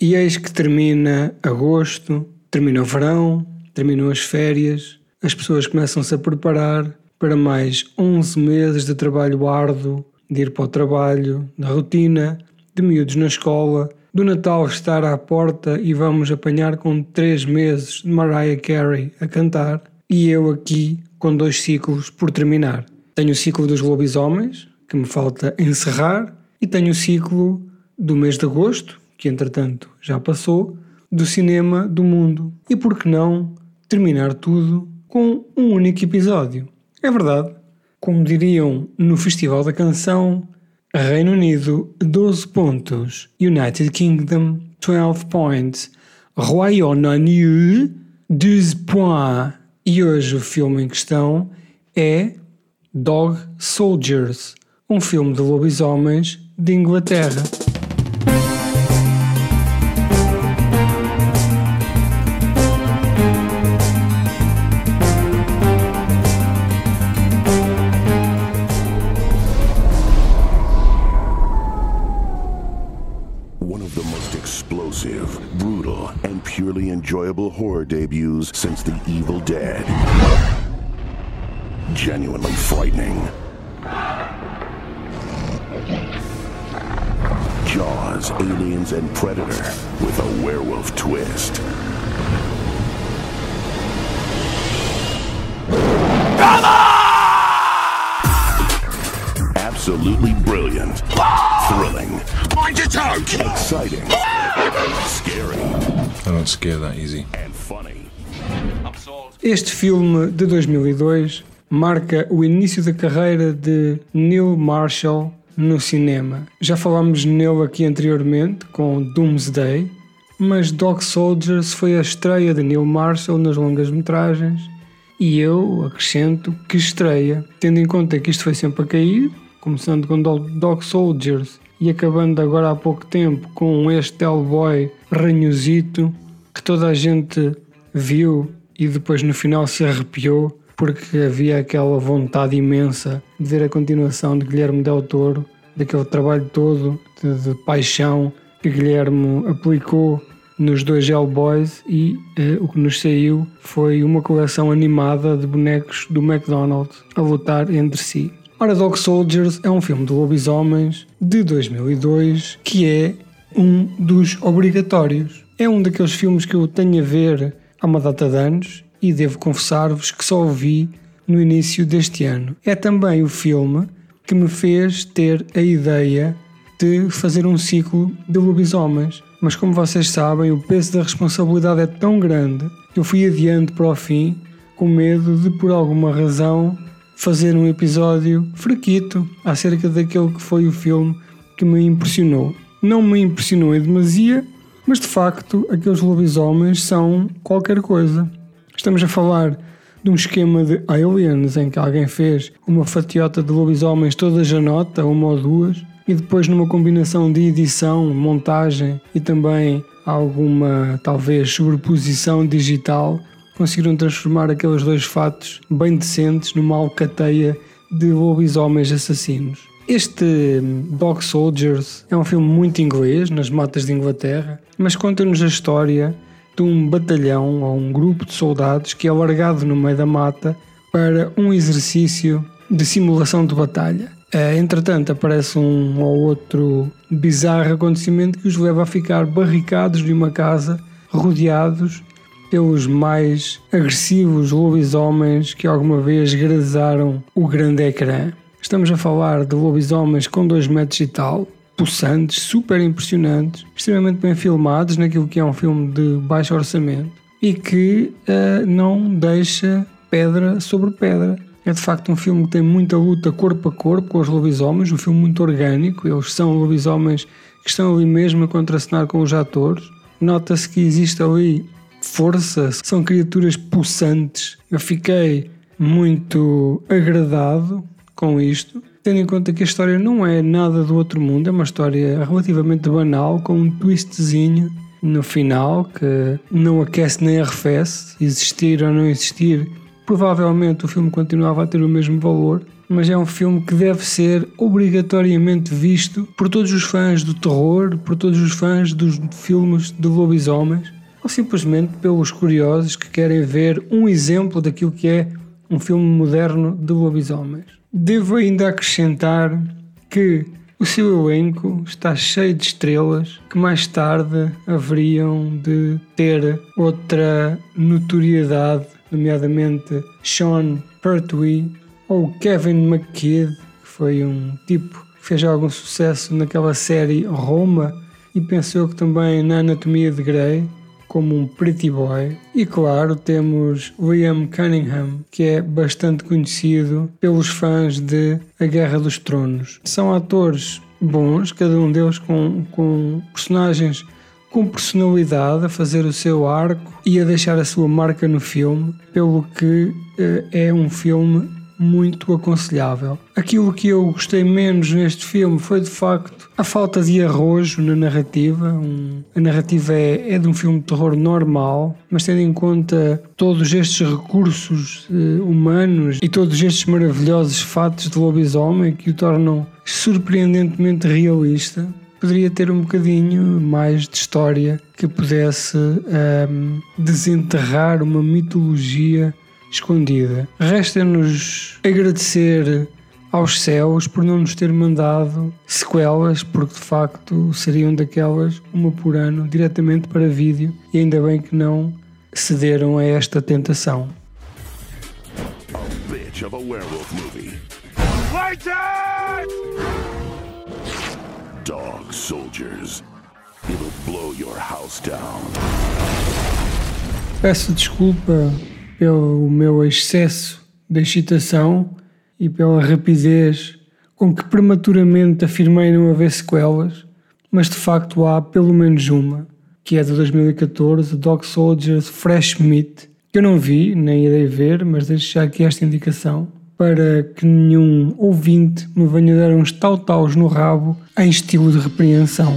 E eis que termina agosto, termina o verão, terminam as férias, as pessoas começam-se a preparar para mais 11 meses de trabalho árduo, de ir para o trabalho, da rotina, de miúdos na escola, do Natal estar à porta e vamos apanhar com 3 meses de Mariah Carey a cantar, e eu aqui com dois ciclos por terminar. Tenho o ciclo dos lobisomens, que me falta encerrar, e tenho o ciclo do mês de agosto, que entretanto já passou, do cinema do mundo. E por que não terminar tudo com um único episódio? É verdade. Como diriam no Festival da Canção, Reino Unido 12 pontos, United Kingdom 12 points, Royaume-Uni 12 points. E hoje o filme em questão é Dog Soldiers, um filme de lobisomens de Inglaterra. Brutal, and purely enjoyable horror debuts since The Evil Dead. Genuinely frightening. Jaws, Aliens, and Predator with a werewolf twist. Absolutely brilliant. Thrilling. Mind your tongue! Exciting. Scary. I don't scare that easy. And funny. Este filme de 2002 marca o início da carreira de Neil Marshall no cinema. Já falámos nele aqui anteriormente com Doomsday, mas Dog Soldiers foi a estreia de Neil Marshall nas longas metragens e eu acrescento que estreia, tendo em conta que isto foi sempre a cair, começando com Dog Dog Soldiers e acabando agora há pouco tempo com este Hellboy ranhosito que toda a gente viu e depois no final se arrepiou porque havia aquela vontade imensa de ver a continuação de Guilherme Del Toro, daquele trabalho todo de, de paixão que Guilherme aplicou nos dois Hellboys e eh, o que nos saiu foi uma coleção animada de bonecos do McDonald's a lutar entre si. Dog Soldiers é um filme de lobisomens de 2002 que é um dos obrigatórios. É um daqueles filmes que eu tenho a ver há uma data de anos e devo confessar-vos que só o vi no início deste ano. É também o filme que me fez ter a ideia de fazer um ciclo de lobisomens. Mas como vocês sabem, o peso da responsabilidade é tão grande que eu fui adiante para o fim com medo de, por alguma razão, fazer um episódio fraquito acerca daquele que foi o filme que me impressionou. Não me impressionou em demasia, mas de facto aqueles lobisomens são qualquer coisa. Estamos a falar de um esquema de aliens em que alguém fez uma fatiota de lobisomens toda janota, uma ou duas, e depois numa combinação de edição, montagem e também alguma talvez sobreposição digital conseguiram transformar aqueles dois fatos bem decentes numa alcateia de lobisomens assassinos. Este Dog Soldiers é um filme muito inglês, nas matas de Inglaterra, mas conta-nos a história de um batalhão ou um grupo de soldados que é largado no meio da mata para um exercício de simulação de batalha. Eh, Entretanto, aparece um ou outro bizarro acontecimento que os leva a ficar barricados de uma casa, rodeados pelos mais agressivos lobisomens que alguma vez grazaram o grande ecrã. Estamos a falar de lobisomens com 2 metros e tal, possantes, super impressionantes, extremamente bem filmados naquilo que é um filme de baixo orçamento e que eh, não deixa pedra sobre pedra. É de facto um filme que tem muita luta corpo a corpo com os lobisomens, um filme muito orgânico, eles são lobisomens que estão ali mesmo a contracenar com os atores. Nota-se que existe ali força, são criaturas possantes. Eu fiquei muito agradado com isto, tendo em conta que a história não é nada do outro mundo, é uma história relativamente banal, com um twistzinho no final que não aquece nem arrefece, existir ou não existir, provavelmente o filme continuava a ter o mesmo valor, mas é um filme que deve ser obrigatoriamente visto por todos os fãs do terror, por todos os fãs dos filmes de lobisomens, ou simplesmente pelos curiosos que querem ver um exemplo daquilo que é um filme moderno de lobisomens. Devo ainda acrescentar que o seu elenco está cheio de estrelas que mais tarde haveriam de ter outra notoriedade, nomeadamente Sean Pertwee ou Kevin McKidd, que foi um tipo que fez algum sucesso naquela série Roma e pensou que também na Anatomia de Grey como um pretty boy. E claro, temos Liam Cunningham, que é bastante conhecido pelos fãs de A Guerra dos Tronos. São atores bons, cada um deles com, com personagens com personalidade a fazer o seu arco e a deixar a sua marca no filme, pelo que eh, é um filme muito aconselhável. Aquilo que eu gostei menos neste filme foi de facto a falta de arrojo na narrativa. Um, a narrativa é, é, de um filme de terror normal, mas tendo em conta todos estes recursos uh, humanos e todos estes maravilhosos fatos de lobisomem que o tornam surpreendentemente realista, poderia ter um bocadinho mais de história que pudesse um, ehm, desenterrar uma mitologia escondida. Resta-nos agradecer aos céus por não nos ter mandado sequelas, porque de facto seriam daquelas uma por ano diretamente para vídeo e ainda bem que não cederam a esta tentação. A bitch of a werewolf movie. Dog soldiers. It'll blow your house down. Peço desculpa pelo meu excesso de excitação e pela rapidez com que prematuramente afirmei não haver sequelas, mas de facto há pelo menos uma, que é de 2014, Dog Soldiers Fresh Meat, que eu não vi, nem irei ver, mas deixo já aqui esta indicação para que nenhum ouvinte me venha dar uns tautaus no rabo em estilo de repreensão.